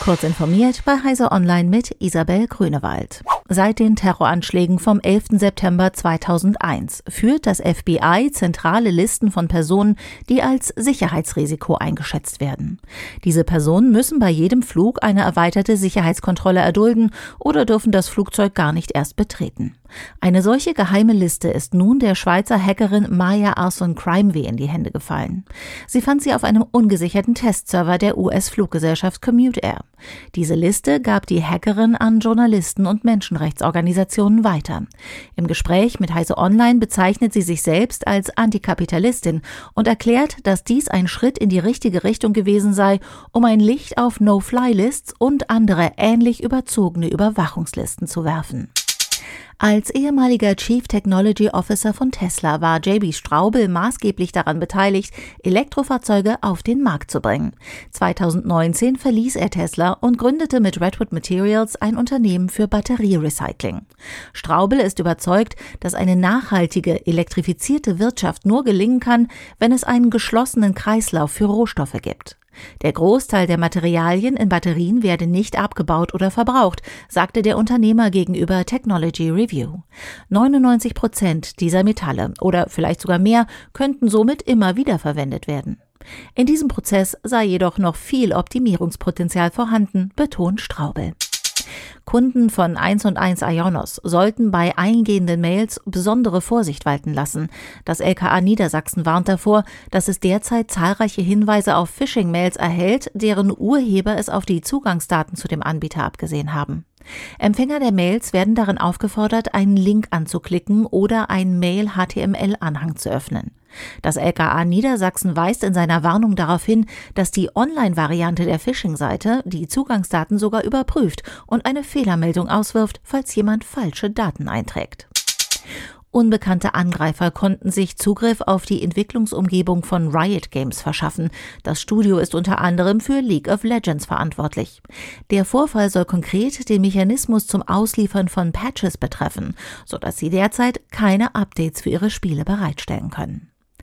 Kurz informiert bei Heise Online mit Isabel Grünewald. Seit den Terroranschlägen vom 11. September 2001 führt das FBI zentrale Listen von Personen, die als Sicherheitsrisiko eingeschätzt werden. Diese Personen müssen bei jedem Flug eine erweiterte Sicherheitskontrolle erdulden oder dürfen das Flugzeug gar nicht erst betreten. Eine solche geheime Liste ist nun der Schweizer Hackerin Maya Arson Crimevey in die Hände gefallen. Sie fand sie auf einem ungesicherten Testserver der US-Fluggesellschaft Commute Air. Diese Liste gab die Hackerin an Journalisten und Menschenrechtsorganisationen weiter. Im Gespräch mit Heise Online bezeichnet sie sich selbst als Antikapitalistin und erklärt, dass dies ein Schritt in die richtige Richtung gewesen sei, um ein Licht auf No-Fly-Lists und andere ähnlich überzogene Überwachungslisten zu werfen. Als ehemaliger Chief Technology Officer von Tesla war JB Straubel maßgeblich daran beteiligt, Elektrofahrzeuge auf den Markt zu bringen. 2019 verließ er Tesla und gründete mit Redwood Materials ein Unternehmen für Batterierecycling. Straubel ist überzeugt, dass eine nachhaltige, elektrifizierte Wirtschaft nur gelingen kann, wenn es einen geschlossenen Kreislauf für Rohstoffe gibt. Der Großteil der Materialien in Batterien werde nicht abgebaut oder verbraucht, sagte der Unternehmer gegenüber Technology Review. 99 Prozent dieser Metalle oder vielleicht sogar mehr könnten somit immer wieder verwendet werden. In diesem Prozess sei jedoch noch viel Optimierungspotenzial vorhanden, betont Straubel. Kunden von 1 und 1 Ionos sollten bei eingehenden Mails besondere Vorsicht walten lassen. Das LKA Niedersachsen warnt davor, dass es derzeit zahlreiche Hinweise auf Phishing-Mails erhält, deren Urheber es auf die Zugangsdaten zu dem Anbieter abgesehen haben. Empfänger der Mails werden darin aufgefordert, einen Link anzuklicken oder einen Mail-HTML-Anhang zu öffnen. Das LKA Niedersachsen weist in seiner Warnung darauf hin, dass die Online-Variante der Phishing-Seite die Zugangsdaten sogar überprüft und eine Fehlermeldung auswirft, falls jemand falsche Daten einträgt. Unbekannte Angreifer konnten sich Zugriff auf die Entwicklungsumgebung von Riot Games verschaffen. Das Studio ist unter anderem für League of Legends verantwortlich. Der Vorfall soll konkret den Mechanismus zum Ausliefern von Patches betreffen, sodass sie derzeit keine Updates für ihre Spiele bereitstellen können.